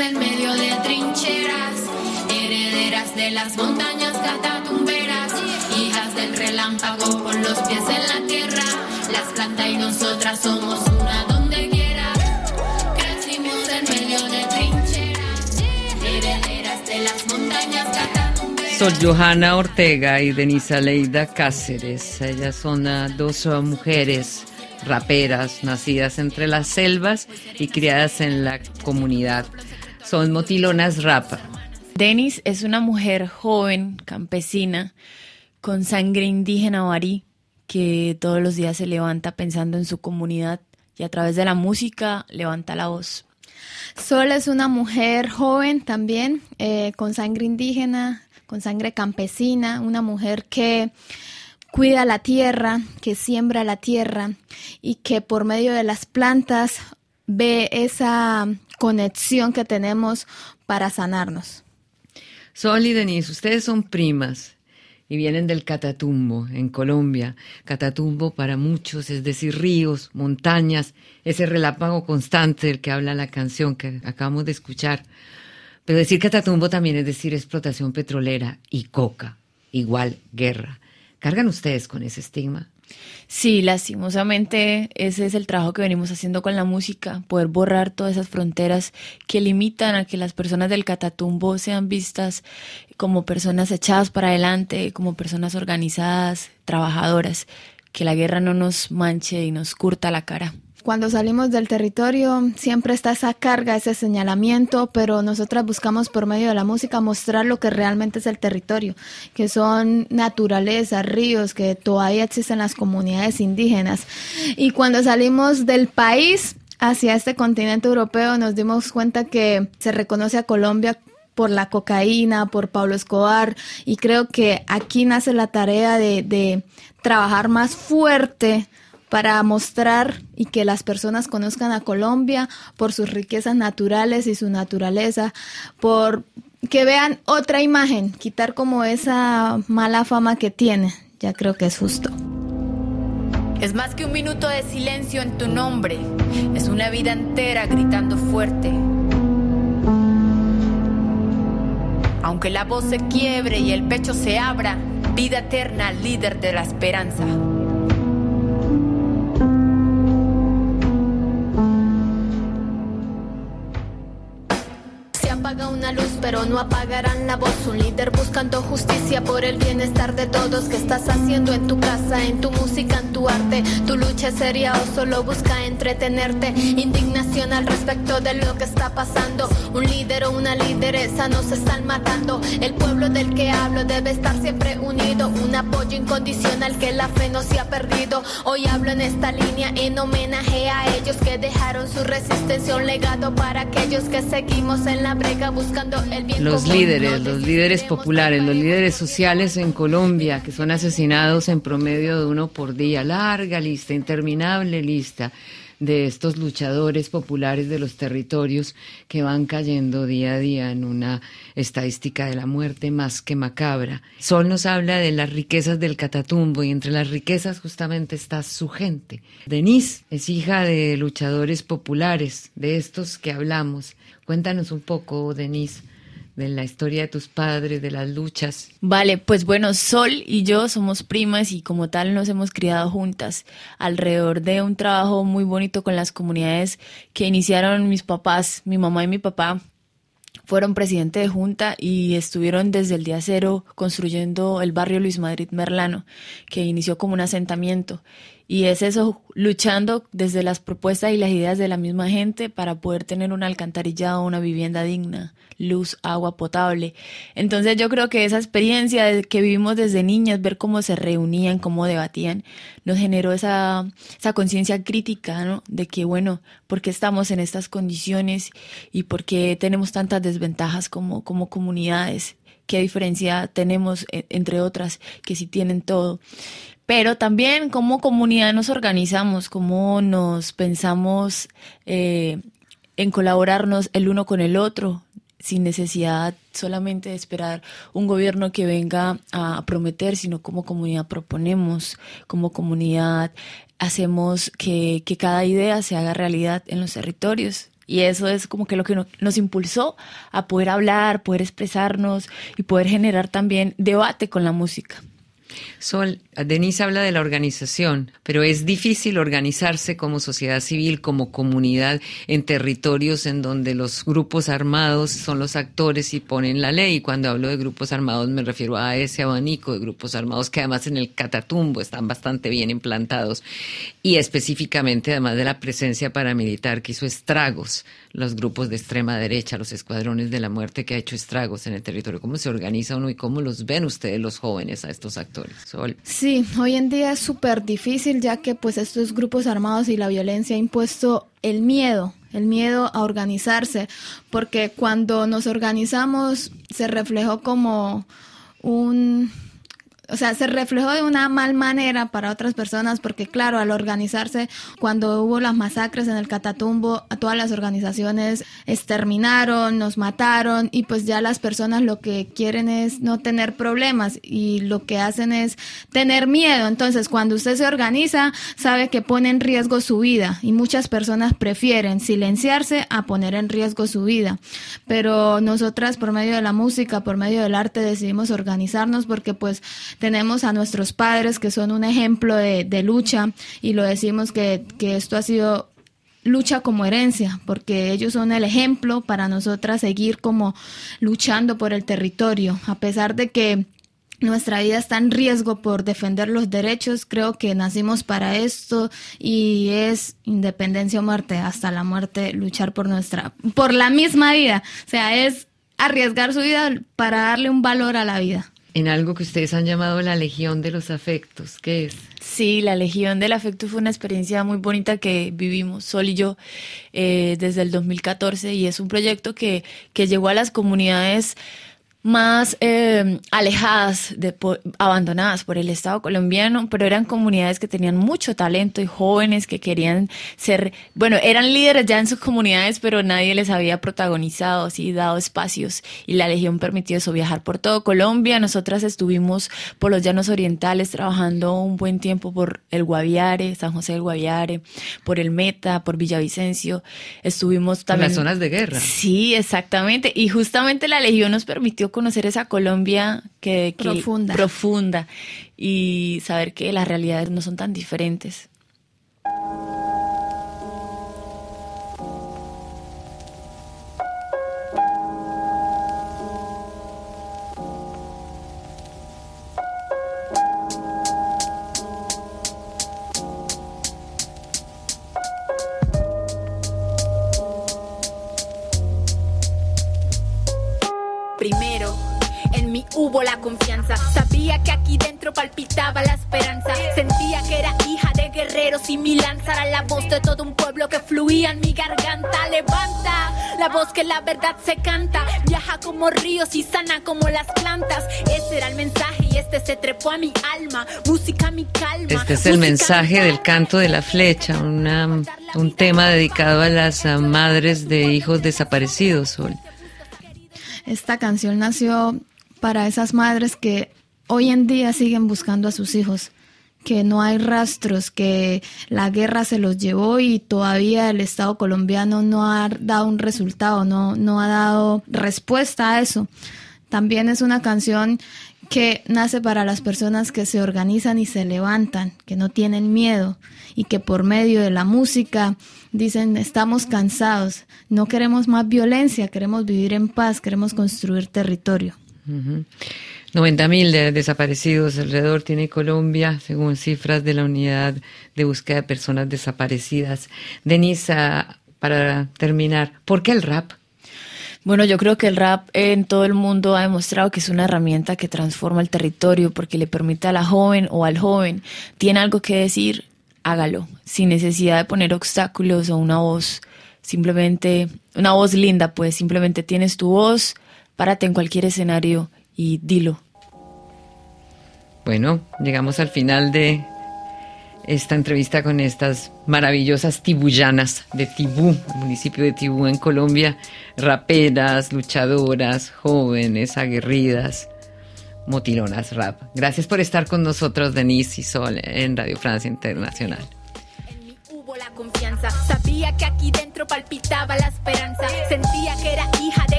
en medio de trincheras, herederas de las montañas catatumberas, hijas del relámpago con los pies en la tierra, las planta y nosotras somos Soy Johanna Ortega y Denisa Leida Cáceres. Ellas son uh, dos uh, mujeres raperas nacidas entre las selvas y criadas en la comunidad son motilonas rapa. Denis es una mujer joven, campesina, con sangre indígena barí, que todos los días se levanta pensando en su comunidad y a través de la música levanta la voz. Sol es una mujer joven también, eh, con sangre indígena, con sangre campesina, una mujer que cuida la tierra, que siembra la tierra y que por medio de las plantas ve esa conexión que tenemos para sanarnos. Sol y Denise, ustedes son primas y vienen del Catatumbo, en Colombia. Catatumbo para muchos, es decir, ríos, montañas, ese relámpago constante del que habla la canción que acabamos de escuchar. Pero decir Catatumbo también es decir explotación petrolera y coca, igual guerra. ¿Cargan ustedes con ese estigma? Sí, lastimosamente ese es el trabajo que venimos haciendo con la música, poder borrar todas esas fronteras que limitan a que las personas del Catatumbo sean vistas como personas echadas para adelante, como personas organizadas, trabajadoras, que la guerra no nos manche y nos curta la cara. Cuando salimos del territorio siempre está esa carga, ese señalamiento, pero nosotras buscamos por medio de la música mostrar lo que realmente es el territorio, que son naturaleza, ríos, que todavía existen las comunidades indígenas. Y cuando salimos del país hacia este continente europeo nos dimos cuenta que se reconoce a Colombia por la cocaína, por Pablo Escobar, y creo que aquí nace la tarea de, de trabajar más fuerte para mostrar y que las personas conozcan a Colombia por sus riquezas naturales y su naturaleza, por que vean otra imagen, quitar como esa mala fama que tiene. Ya creo que es justo. Es más que un minuto de silencio en tu nombre, es una vida entera gritando fuerte. Aunque la voz se quiebre y el pecho se abra, vida eterna, líder de la esperanza. Pero no apagarán la voz. Un líder buscando justicia por el bienestar de todos. ¿Qué estás haciendo en tu casa, en tu música, en tu arte? Tu lucha seria o solo busca entretenerte. Indignación al respecto de lo que está pasando. Un líder o una lideresa nos están matando. El pueblo del que hablo debe estar siempre unido. Un apoyo incondicional que la fe no se ha perdido. Hoy hablo en esta línea en homenaje a ellos que dejaron su resistencia, un legado para aquellos que seguimos en la brega buscando el Los líderes, los líderes populares, los líderes sociales en Colombia que son asesinados en promedio de uno por día. Larga lista, interminable lista de estos luchadores populares de los territorios que van cayendo día a día en una estadística de la muerte más que macabra. Sol nos habla de las riquezas del Catatumbo y entre las riquezas justamente está su gente. Denise es hija de luchadores populares, de estos que hablamos. Cuéntanos un poco, Denise de la historia de tus padres, de las luchas. Vale, pues bueno, Sol y yo somos primas y como tal nos hemos criado juntas alrededor de un trabajo muy bonito con las comunidades que iniciaron mis papás, mi mamá y mi papá. Fueron presidente de junta y estuvieron desde el día cero construyendo el barrio Luis Madrid Merlano, que inició como un asentamiento. Y es eso, luchando desde las propuestas y las ideas de la misma gente para poder tener una alcantarillado, una vivienda digna luz, agua potable. Entonces yo creo que esa experiencia que vivimos desde niñas, ver cómo se reunían, cómo debatían, nos generó esa, esa conciencia crítica, ¿no? De que, bueno, ¿por qué estamos en estas condiciones y por qué tenemos tantas desventajas como, como comunidades? ¿Qué diferencia tenemos, e, entre otras, que sí tienen todo? Pero también como comunidad nos organizamos, cómo nos pensamos eh, en colaborarnos el uno con el otro, sin necesidad solamente de esperar un gobierno que venga a prometer, sino como comunidad proponemos, como comunidad hacemos que, que cada idea se haga realidad en los territorios. Y eso es como que lo que nos impulsó a poder hablar, poder expresarnos y poder generar también debate con la música. Sol, Denise habla de la organización, pero es difícil organizarse como sociedad civil, como comunidad en territorios en donde los grupos armados son los actores y ponen la ley. Y cuando hablo de grupos armados me refiero a ese abanico de grupos armados que además en el Catatumbo están bastante bien implantados y específicamente además de la presencia paramilitar que hizo estragos, los grupos de extrema derecha, los escuadrones de la muerte que ha hecho estragos en el territorio. ¿Cómo se organiza uno y cómo los ven ustedes los jóvenes a estos actores? Sí, hoy en día es súper difícil ya que pues estos grupos armados y la violencia ha impuesto el miedo, el miedo a organizarse, porque cuando nos organizamos se reflejó como un o sea, se reflejó de una mal manera para otras personas porque claro, al organizarse, cuando hubo las masacres en el Catatumbo, a todas las organizaciones exterminaron, nos mataron y pues ya las personas lo que quieren es no tener problemas y lo que hacen es tener miedo. Entonces, cuando usted se organiza, sabe que pone en riesgo su vida y muchas personas prefieren silenciarse a poner en riesgo su vida. Pero nosotras por medio de la música, por medio del arte decidimos organizarnos porque pues tenemos a nuestros padres que son un ejemplo de, lucha y lo decimos que, que esto ha sido lucha como herencia, porque ellos son el ejemplo para nosotras seguir como luchando por el territorio, a pesar de que nuestra vida está en riesgo por defender los derechos, creo que nacimos para esto y es independencia o muerte, hasta la muerte luchar por nuestra por la misma vida, o sea, es arriesgar su vida para darle un valor a la vida en algo que ustedes han llamado la Legión de los Afectos. ¿Qué es? Sí, la Legión del Afecto fue una experiencia muy bonita que vivimos Sol y yo eh, desde el 2014 y es un proyecto que, que llegó a las comunidades más eh, alejadas, de, abandonadas por el Estado colombiano, pero eran comunidades que tenían mucho talento y jóvenes que querían ser, bueno, eran líderes ya en sus comunidades, pero nadie les había protagonizado, así dado espacios y la Legión permitió eso, viajar por todo Colombia. Nosotras estuvimos por los llanos orientales trabajando un buen tiempo por el Guaviare, San José del Guaviare, por el Meta, por Villavicencio. Estuvimos también... En las zonas de guerra. Sí, exactamente. Y justamente la Legión nos permitió conocer esa Colombia que, profunda. profunda y saber que las realidades no son tan diferentes. Sabía que aquí dentro palpitaba la esperanza. Sentía que era hija de guerreros y mi lanza era la voz de todo un pueblo que fluía en mi garganta. Levanta la voz que la verdad se canta. Viaja como ríos y sana como las plantas. Ese era el mensaje y este se trepó a mi alma. Música mi calma. Este es el mensaje del canto de la flecha, una, un tema dedicado a las madres de hijos desaparecidos. Sol. Esta canción nació para esas madres que hoy en día siguen buscando a sus hijos, que no hay rastros, que la guerra se los llevó y todavía el Estado colombiano no ha dado un resultado, no, no ha dado respuesta a eso. También es una canción que nace para las personas que se organizan y se levantan, que no tienen miedo y que por medio de la música dicen estamos cansados, no queremos más violencia, queremos vivir en paz, queremos construir territorio. 90 mil desaparecidos alrededor tiene Colombia, según cifras de la Unidad de Búsqueda de Personas Desaparecidas. Denisa, para terminar, ¿por qué el rap? Bueno, yo creo que el rap en todo el mundo ha demostrado que es una herramienta que transforma el territorio porque le permite a la joven o al joven, tiene algo que decir, hágalo, sin necesidad de poner obstáculos o una voz, simplemente, una voz linda, pues simplemente tienes tu voz, párate en cualquier escenario y dilo. Bueno, llegamos al final de esta entrevista con estas maravillosas tibuyanas de Tibú, municipio de Tibú en Colombia, raperas, luchadoras, jóvenes, aguerridas, motilonas rap. Gracias por estar con nosotros, Denise y Sol, en Radio Francia Internacional la confianza. Sabía que aquí dentro palpitaba la esperanza. Sentía que era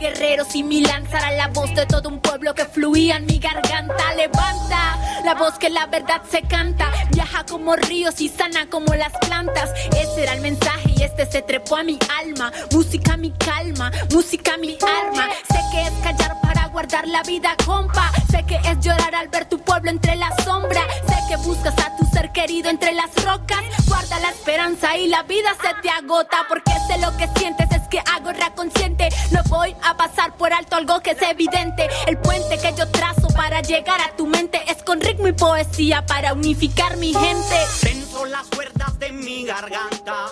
guerreros y mi lanza era la voz de todo un pueblo que fluía en mi garganta. Levanta la voz que la verdad se canta. Viaja como ríos y sana como las plantas. Ese era el mensaje y este se trepó a mi alma. Música mi calma, música mi arma. Sé que es callar para guardar la vida, compa. Sé que es llorar al ver tu pueblo entre la sombra. Sé que buscas a tu querido entre las rocas. Guarda la esperanza y la vida se te agota. Porque sé lo que sientes, es que hago consciente. No voy a pasar por alto algo que es evidente. El puente que yo trazo para llegar a tu mente es con ritmo y poesía para unificar mi gente. Tenso las cuerdas de mi garganta,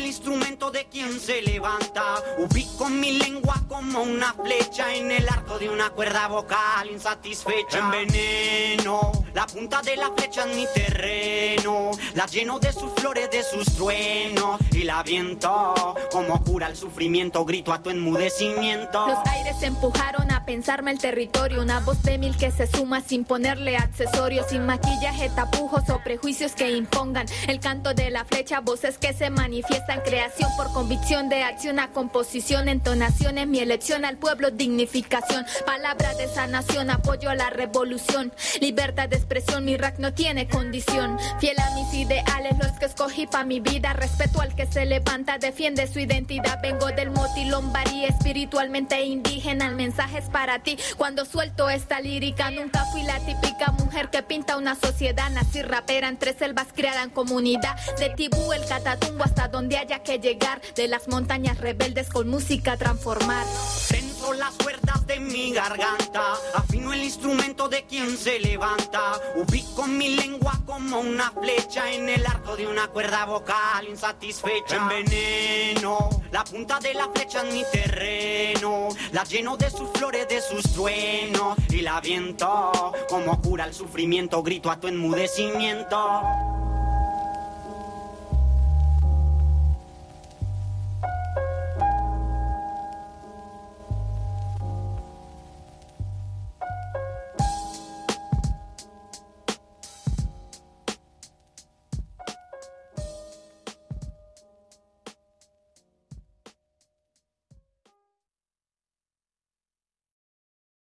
el instrumento de quien se levanta. Ubico mi lengua como una flecha en el arco de una cuerda vocal insatisfecha. Enveneno la punta de la flecha en mi terreno. La lleno de sus flores, de sus truenos. Y la viento como cura el sufrimiento. Grito a tu enmudecimiento. Los aires empujaron a pensarme el territorio. Una voz débil que se suma sin ponerle accesorios. Sin maquillaje, tapujos o prejuicios que impongan. El canto de la flecha, voces que se manifiestan. Creación por convicción de acción a composición. Entonaciones, mi elección al pueblo, dignificación. Palabra de sanación, apoyo a la revolución. Libertad de expresión, mi rap no tiene condición. Fiel a mis ideales, los que escogí para mi vida. Respeto al que se levanta, defiende su identidad. Vengo del motilón, varía espiritualmente indígena. El mensaje es para ti. Cuando suelto esta lírica, nunca fui la típica mujer que pinta una sociedad. Nací rapera entre selvas, criada en comunidad. De Tibú, el Catatumbo, hasta donde haya que llegar. De las montañas rebeldes con música transformar. Tenso las cuerdas de mi garganta, afino el instrumento de quien se levanta. Ubico mi lengua como una flecha en el arco de una cuerda vocal insatisfecha. Enveneno la punta de la flecha en mi terreno. La lleno de sus flores, de sus truenos. Y la viento como cura el sufrimiento. Grito a tu enmudecimiento.